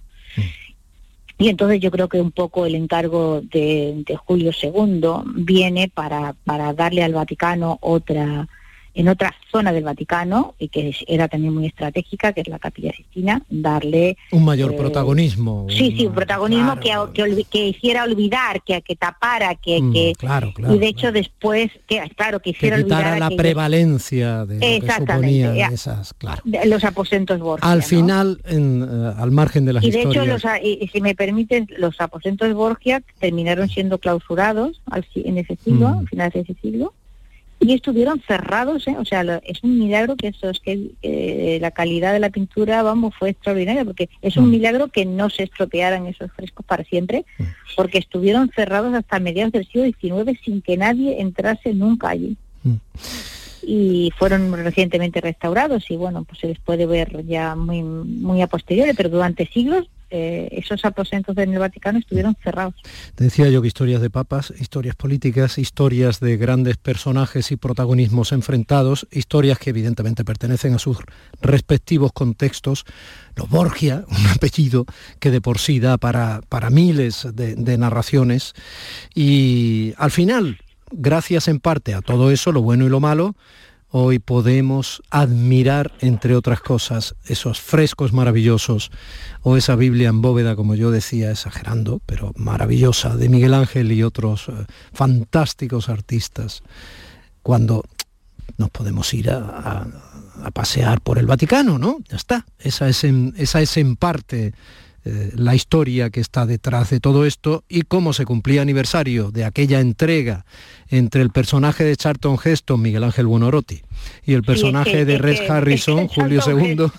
Y entonces yo creo que un poco el encargo de, de Julio II viene para, para darle al Vaticano otra, en otra zona del Vaticano, y que es- era también muy estratégica, que es la Capilla Sistina, darle Un mayor eh, protagonismo. Sí, sí, un protagonismo que, que, que hiciera olvidar, que, que tapara, que... Mm, que claro, claro, y de hecho después, que claro, que que hiciera olvidar la prevalencia de lo que suponían esas, claro. de los aposentos Borgia. Al ¿no? final, en, eh, al margen de las y de hecho, los, a- y, y si me permites, los aposentos Borgia terminaron siendo clausurados al, en ese siglo, Mm. a finales de ese siglo, y estuvieron cerrados, ¿eh? o sea, lo- es un milagro que eso es que eh, la calidad de la pintura, vamos, fue extraordinaria, porque es Mm. un milagro que no se estropearan esos frescos para siempre, porque estuvieron cerrados hasta mediados del siglo XIX sin que nadie entrase nunca allí. Mm. Y fueron recientemente restaurados y bueno, pues se les puede ver ya muy, muy a posteriori, pero durante siglos eh, esos aposentos en el Vaticano estuvieron cerrados. decía yo que historias de papas, historias políticas, historias de grandes personajes y protagonismos enfrentados, historias que evidentemente pertenecen a sus respectivos contextos. Los Borgia, *laughs* un apellido que de por sí da para, para miles de narraciones. Y al final, gracias en parte a todo eso, lo bueno y lo malo, hoy podemos admirar, entre otras cosas, esos frescos maravillosos o esa Biblia en bóveda, como yo decía, exagerando, pero maravillosa, de Miguel Ángel y otros eh, fantásticos artistas, cuando nos podemos ir a, a- pasear por el Vaticano, ¿no? Ya está. Esa es en, esa es en parte eh, la historia que está detrás de todo esto y cómo se cumplía aniversario de aquella entrega entre el personaje de Charlton Heston, Miguel Ángel Buonarroti, y el personaje que- de Red Harrison, es que Julio Charlton II.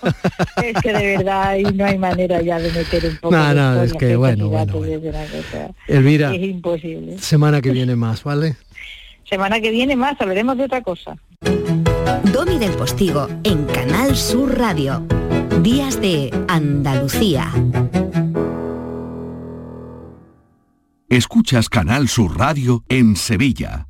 Es que de verdad ahí no hay manera ya de meter un poco *laughs* No, de es que bueno, bueno, Elvira. Es imposible. Semana que viene *laughs* más, ¿vale? Semana que viene más, hablaremos de otra cosa. Domi del Postigo en Canal Sur Radio. Días de Andalucía. Escuchas Canal Sur Radio en Sevilla.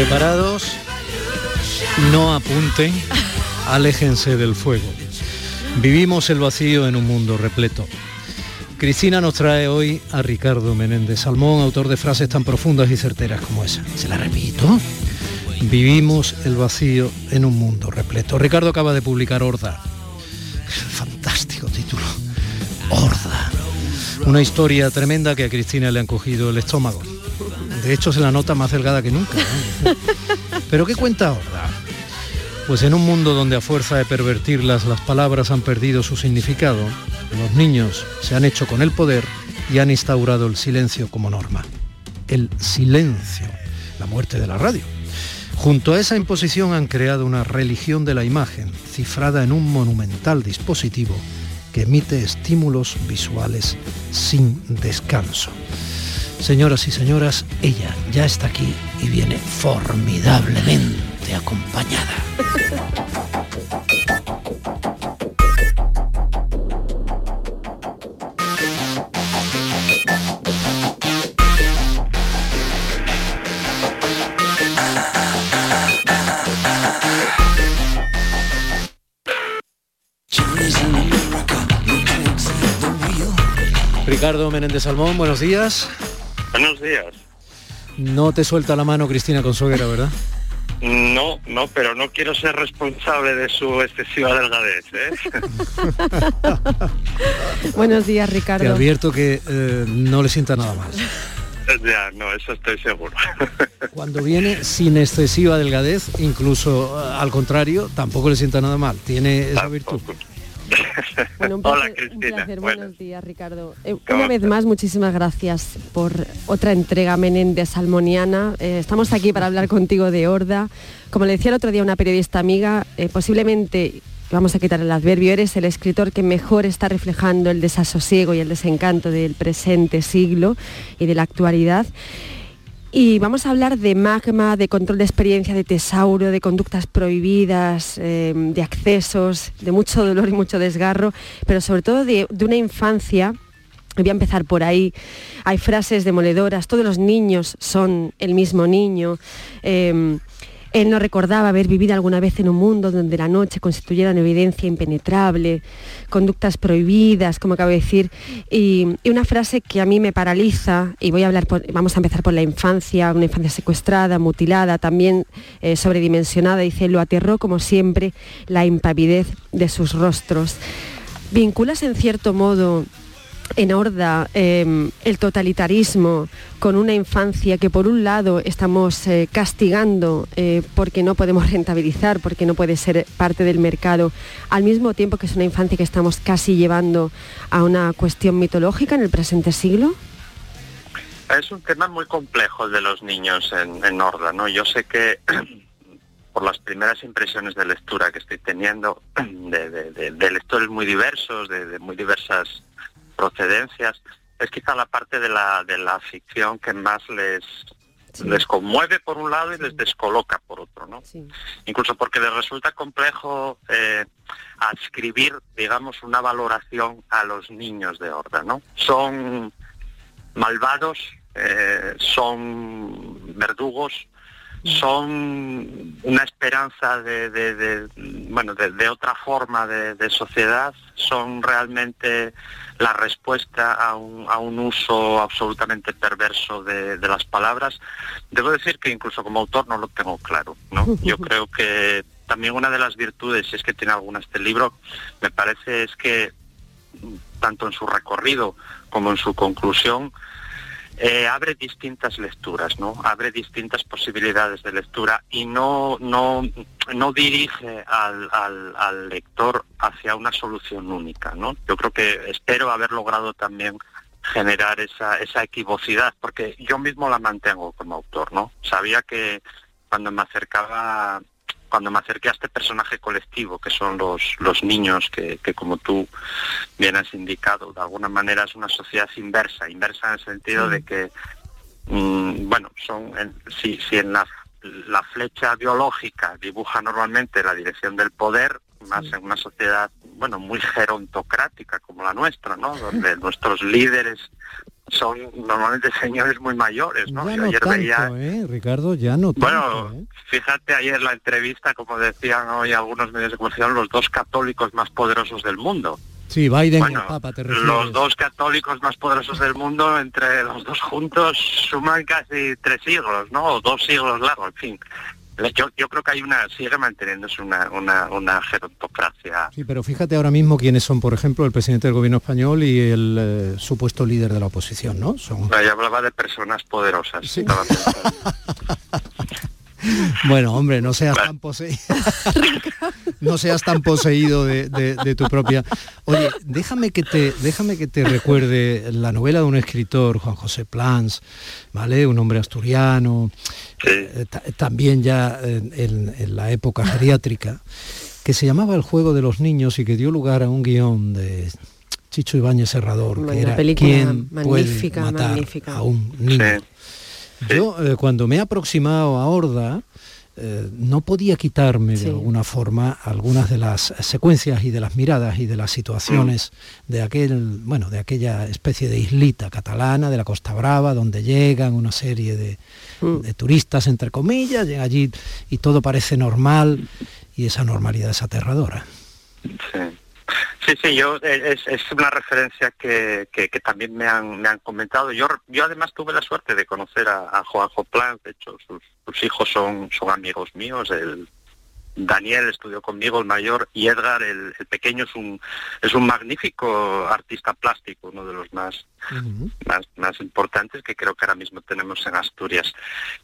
¿Preparados? No apunten, aléjense del fuego. Vivimos el vacío en un mundo repleto. Cristina nos trae hoy a Ricardo Menéndez Salmón, autor de frases tan profundas y certeras como esa. Se la repito. Vivimos el vacío en un mundo repleto. Ricardo acaba de publicar Horda. Fantástico título. Horda. Una historia tremenda que a Cristina le han cogido el estómago. De hecho, se la nota más delgada que nunca. ¿eh? *laughs* ¿Pero qué cuenta Horda? Pues en un mundo donde a fuerza de pervertirlas las palabras han perdido su significado, los niños se han hecho con el poder y han instaurado el silencio como norma. El silencio, la muerte de la radio. Junto a esa imposición han creado una religión de la imagen, cifrada en un monumental dispositivo que emite estímulos visuales sin descanso. Señoras y señoras, ella ya está aquí y viene formidablemente acompañada. Ricardo Menéndez Salmón, buenos días. Buenos días. No te suelta la mano Cristina Consuegra, ¿verdad? No, no, pero no quiero ser responsable de su excesiva delgadez. ¿eh? *laughs* Buenos días, Te Ricardo. advierto que eh, no le sienta nada mal. *laughs* ya, no, eso estoy seguro. *laughs* Cuando viene sin excesiva delgadez, incluso eh, al contrario, tampoco le sienta nada mal. Tiene esa virtud. Bueno, un *laughs* Hola, un Cristina. placer. Buenos días, Ricardo. Eh, ¿Cómo una vez más, muchísimas gracias por otra entrega Menéndez Salmoniana. Eh, estamos aquí para hablar contigo de Horda. Como le decía el otro día una periodista amiga, eh, posiblemente, vamos a quitar el adverbio, eres el escritor que mejor está reflejando el desasosiego y el desencanto del presente siglo y de la actualidad. Y vamos a hablar de magma, de control de experiencia, de tesauro, de conductas prohibidas, eh, de accesos, de mucho dolor y mucho desgarro, pero sobre todo de, una infancia. Voy a empezar por ahí. Hay frases demoledoras, todos los niños son el mismo niño. Eh, él no recordaba haber vivido alguna vez en un mundo donde la noche constituyera una evidencia impenetrable, conductas prohibidas, como acabo de decir, y, una frase que a mí me paraliza, y voy a hablar, por- vamos a empezar por la infancia, una infancia secuestrada, mutilada, también eh, sobredimensionada, dice, lo aterró como siempre la impavidez de sus rostros. ¿Vinculas en cierto modo en Horda eh, el totalitarismo con una infancia que por un lado estamos eh, castigando eh, porque no podemos rentabilizar, porque no puede ser parte del mercado, al mismo tiempo que es una infancia que estamos casi llevando a una cuestión mitológica en el presente siglo? Es un tema muy complejo el de los niños en, en Horda, ¿no? Yo sé que *clears throat* por las primeras impresiones de lectura que estoy teniendo, *clears throat* de, lectores muy diversos, de muy diversas procedencias, es quizá la parte de la, de la ficción que más les, les conmueve por un lado y les descoloca por otro, ¿no? Incluso porque les resulta complejo eh, adscribir, digamos, una valoración a los niños de Horda, ¿no? Son malvados, eh, son verdugos, son una esperanza de, de- de, bueno de, de otra forma de, sociedad son realmente la respuesta a un, a un uso absolutamente perverso de, de las palabras. Debo decir que incluso como autor no lo tengo claro no yo *laughs* creo que también una de las virtudes si es que tiene alguna este libro me parece es que tanto en su recorrido como en su conclusión eh, abre distintas lecturas, ¿no? Abre distintas posibilidades de lectura y no no no dirige al, al, al lector hacia una solución única, ¿no? Yo creo que espero haber logrado también generar esa esa equivocidad, porque yo mismo la mantengo como autor, ¿no? Sabía que cuando me acercaba cuando me acerqué a este personaje colectivo que son los, los niños que, que como tú bien has indicado, de alguna manera es una sociedad inversa, inversa en el sentido de que, mm, bueno, son en- si, si en la, la flecha biológica dibuja normalmente la dirección del poder, más en una sociedad, bueno, muy gerontocrática como la nuestra, ¿no? Donde nuestros líderes son normalmente señores muy mayores, ¿no? Ya Yo no ayer tanto, veía ¿eh, Ricardo? Ya no tanto. bueno, ¿eh? fíjate ayer la entrevista, como decían hoy algunos medios de comunicación, los dos católicos más poderosos del mundo. Sí, Biden y el Papa, te refieres. Los dos católicos más poderosos del mundo, entre los dos juntos, suman casi tres siglos, ¿no? O dos siglos largos, en fin. Yo, yo creo que hay una, sigue manteniéndose una, una, una gerontocracia. Sí, pero fíjate ahora mismo quiénes son, por ejemplo, el presidente del gobierno español y el eh, supuesto líder de la oposición, ¿no? Son Yo hablaba de personas poderosas. pensando. *laughs* Bueno, hombre, no seas tan poseído. *laughs* no seas tan poseído de, de- de tu propia. Oye, déjame que te, déjame que te recuerde la novela de un escritor, Juan José Plans, ¿vale? Un hombre asturiano, eh, ta- también ya en, en- en la época geriátrica, que se llamaba El juego de los niños y que dio lugar a un guion de Chicho Ibáñez Serrador, que era ¿Quién puede magnífica, matar magnífica. a un niño? Yo eh, cuando me he aproximado a Horda, eh, no podía quitarme de alguna forma algunas de las secuencias y de las miradas y de las situaciones de aquel, bueno, de aquella especie de islita catalana de la Costa Brava, donde llegan una serie de, de turistas entre comillas, llegan allí y todo parece normal y esa normalidad es aterradora. Sí. Sí, sí, yo eh, es, es una referencia que, que, que también me han, me han comentado. Yo, yo además tuve la suerte de conocer a, a Juanjo Plan, de hecho sus, sus hijos son, son amigos míos, el Daniel estudió conmigo, el mayor, y Edgar, el, el pequeño, es un, es un magnífico artista plástico, uno de los más, más, más importantes que creo que ahora mismo tenemos en Asturias.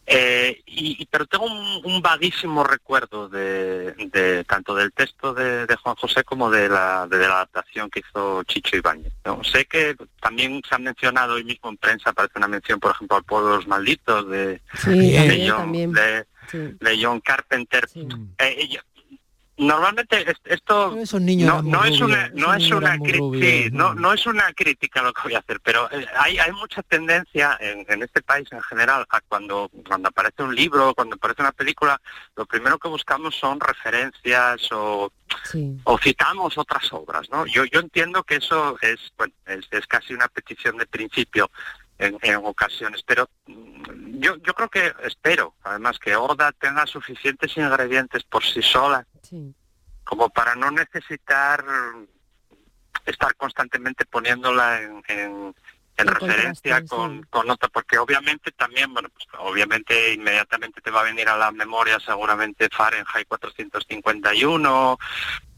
Eh, y, y- pero tengo un, un vaguísimo recuerdo de, de tanto del texto de, de Juan José como de la, de la adaptación que hizo Chicho Ibáñez. ¿no? Sé que también se ha mencionado hoy mismo en prensa, aparece una mención, por ejemplo, al pueblo de los malditos de, Sí, de también, John- también. de- Sí. de John Carpenter. Eh, yo- normalmente es- esto esos niños no, es una esos no es una no, no es una crítica lo que voy a hacer, pero eh, hay, hay mucha tendencia en, en este país en general a cuando cuando aparece un libro, cuando aparece una película, lo primero que buscamos son referencias o o citamos otras obras, ¿no? Yo yo entiendo que eso es bueno es, es casi una petición de principio en, en ocasiones, pero yo yo creo que espero además que Horda tenga suficientes ingredientes por sí sola como para no necesitar estar constantemente poniéndola en, en- en En referencia con, sí. con otra, porque obviamente también, bueno, pues obviamente inmediatamente te va a venir a la memoria seguramente Fahrenheit 451,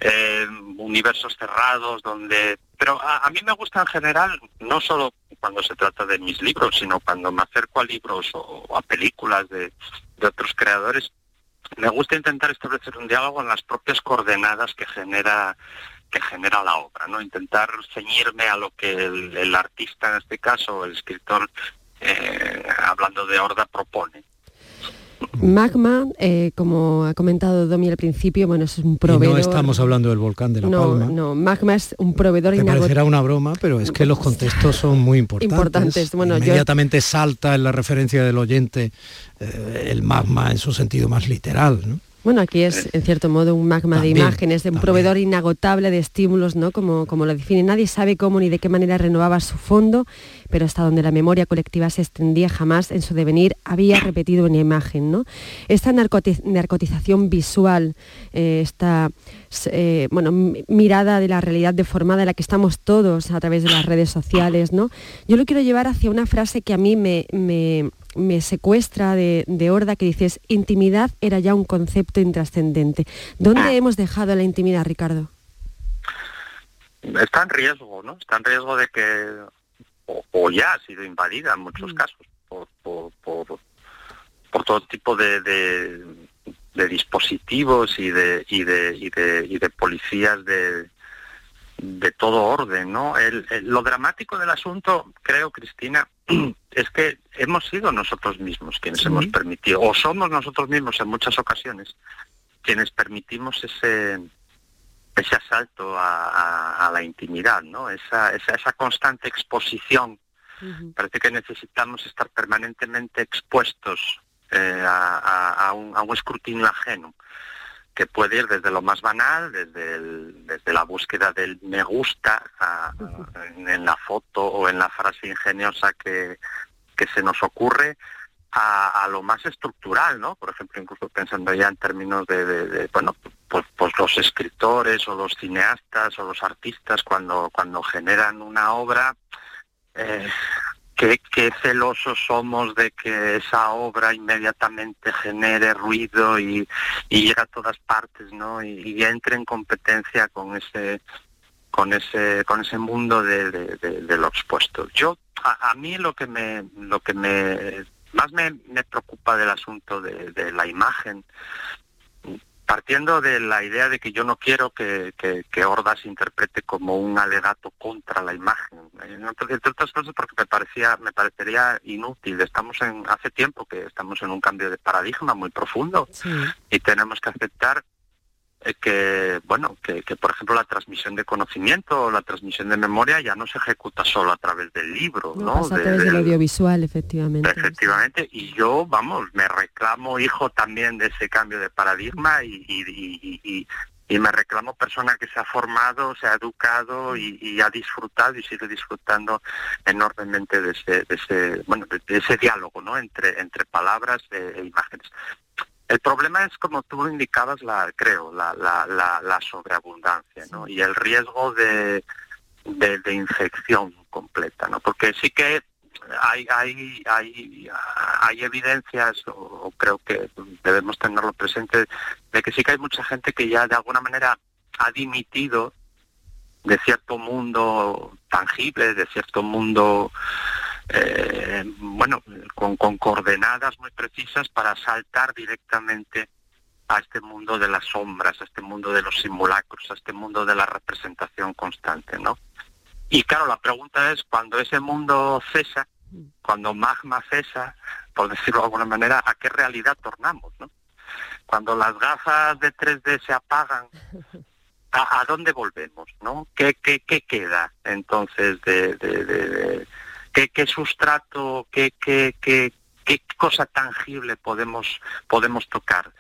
eh, universos cerrados, donde... Pero a, a mí me gusta en general, no solo cuando se trata de mis libros, sino cuando me acerco a libros o a películas de, de otros creadores, me gusta intentar establecer un diálogo en las propias coordenadas que genera que genera la obra, ¿no? Intentar ceñirme a lo que el, el artista, en este caso, el escritor, eh, hablando de Horda, propone. Magma, eh, como ha comentado Domi al principio, bueno, es un Y proveedor. no estamos hablando del volcán de La no, Palma. no, Magma es un proveedor Te inagotable. parecerá una broma, pero es que los contextos son muy importantes. Importantes. Bueno, yo- Inmediatamente salta en la referencia del oyente eh, el magma en su sentido más literal. ¿no? Bueno, aquí es en cierto modo un magma También, de imágenes, de un proveedor inagotable de estímulos, ¿no? Como, como lo define. Nadie sabe cómo ni de qué manera renovaba su fondo, pero hasta donde la memoria colectiva se extendía jamás en su devenir había repetido una imagen, ¿no? Esta narcoti- narcotización visual, eh, esta eh, bueno, mi- mirada de la realidad deformada en la que estamos todos a través de las redes sociales, ¿no? Yo lo quiero llevar hacia una frase que a mí me, me- me secuestra de, de Horda que dices, intimidad era ya un concepto intrascendente. ¿Dónde hemos dejado la intimidad, Ricardo? Está en riesgo, ¿no? Está en riesgo de que, o, o ya ha sido invadida en muchos casos, por, por, por, por todo tipo de, de, de dispositivos y de, y de, y de, y de policías de, de todo orden, ¿no? El- el- lo dramático del asunto, creo, Cristina, *clears throat* es que hemos sido nosotros mismos quienes hemos permitido, o somos nosotros mismos en muchas ocasiones, quienes permitimos ese ese asalto a, a- a la intimidad, ¿no? Esa, esa, esa constante exposición. Parece que necesitamos estar permanentemente expuestos eh, a un, a un escrutinio ajeno que puede ir desde lo más banal, desde, el- desde la búsqueda del me gusta a- en, en la foto o en la frase ingeniosa que, que se nos ocurre, a, a lo más estructural, ¿no? Por ejemplo, incluso pensando ya en términos de, de- de, bueno, pues, pues los escritores o los cineastas o los artistas cuando, cuando generan una obra, eh, qué, qué celosos somos de que esa obra inmediatamente genere ruido y, y llegue a todas partes, ¿no? Y, y entre en competencia con ese con ese con ese mundo de, de- de- lo expuesto. Yo a, mí lo que me lo que me más me, preocupa del asunto de la imagen partiendo de la idea de que yo no quiero que, que, que Horda se interprete como un alegato contra la imagen, entre, entre otras cosas porque me parecía, me parecería inútil. Estamos en, hace tiempo que estamos en un cambio de paradigma muy profundo y tenemos que aceptar que, bueno, que, que, por ejemplo la transmisión de conocimiento o la transmisión de memoria ya no se ejecuta solo a través del libro, No, ¿no? pasa a través del audiovisual, efectivamente. Efectivamente, y yo, vamos, me reclamo hijo también de ese cambio de paradigma y, y, y- y- me reclamo persona que se ha formado, se ha educado y, ha disfrutado y sigue disfrutando enormemente de ese, de ese, bueno, de, ese diálogo, ¿no? Entre, entre palabras e, e imágenes. El problema es, como tú indicabas, la, creo, la, la, la, la sobreabundancia, ¿no? Y el riesgo de, de, de infección completa, ¿no? Porque sí que hay, hay, hay, hay evidencias, o, o creo que debemos tenerlo presente, de que sí que hay mucha gente que ya de alguna manera ha dimitido de cierto mundo tangible, de cierto mundo, eh, bueno, con, coordenadas muy precisas para saltar directamente a este mundo de las sombras, a este mundo de los simulacros, a este mundo de la representación constante, ¿no? Y claro, la pregunta es, cuando ese mundo cesa, cuando magma cesa, por decirlo de alguna manera, ¿a qué realidad tornamos, no? Cuando las gafas de 3D se apagan, ¿a, dónde volvemos, no? ¿Qué, qué, qué queda entonces de- qué, sustrato, qué, qué, qué, cosa tangible podemos, podemos tocar?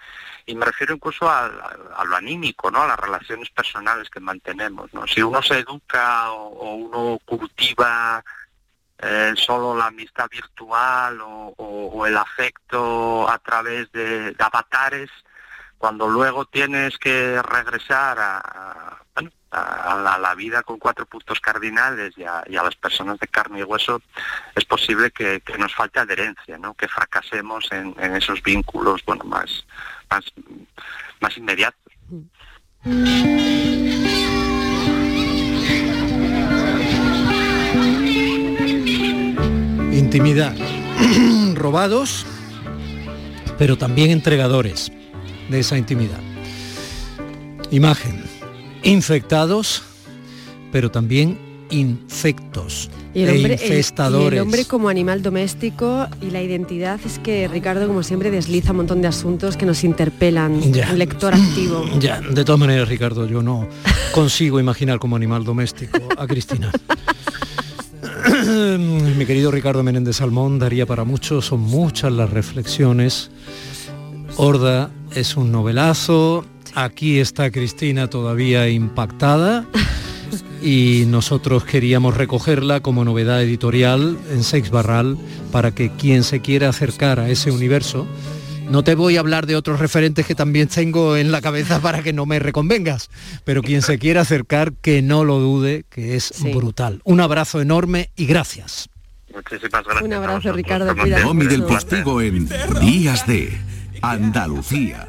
Y me refiero incluso a, a- lo anímico, ¿no? A las relaciones personales que mantenemos, ¿no? Si uno se educa o, uno cultiva eh, solo la amistad virtual o, el afecto a través de avatares, cuando luego tienes que regresar a, a la, vida con cuatro puntos cardinales y a, las personas de carne y hueso, es posible que, nos falte adherencia, ¿no? que fracasemos en, en, esos vínculos bueno, más, más, más inmediatos. Intimidad. *clears throat* Robados, pero también entregadores de esa intimidad. Imagen Infectados, pero también infectos Y el, e hombre, el- y infestadores. el hombre como animal doméstico y la identidad es que Ricardo, como siempre, desliza un montón de asuntos que nos interpelan. Ya. Un lector activo. *clears throat* Ya, de todas maneras, Ricardo, yo no *laughs* consigo imaginar como animal doméstico a Cristina. *clears throat* Mi querido Ricardo Menéndez Salmón daría para mucho, son muchas las reflexiones. Horda es un novelazo, aquí está Cristina todavía impactada y nosotros queríamos recogerla como novedad editorial en Sex Barral para que quien se quiera acercar a ese universo, no te voy a hablar de otros referentes que también tengo en la cabeza para que no me reconvengas, pero quien se quiera acercar, que no lo dude, que es brutal. Un abrazo enorme y gracias. Muchísimas gracias. Un abrazo, Ricardo. Cuídate del. Postigo en Días de Andalucía.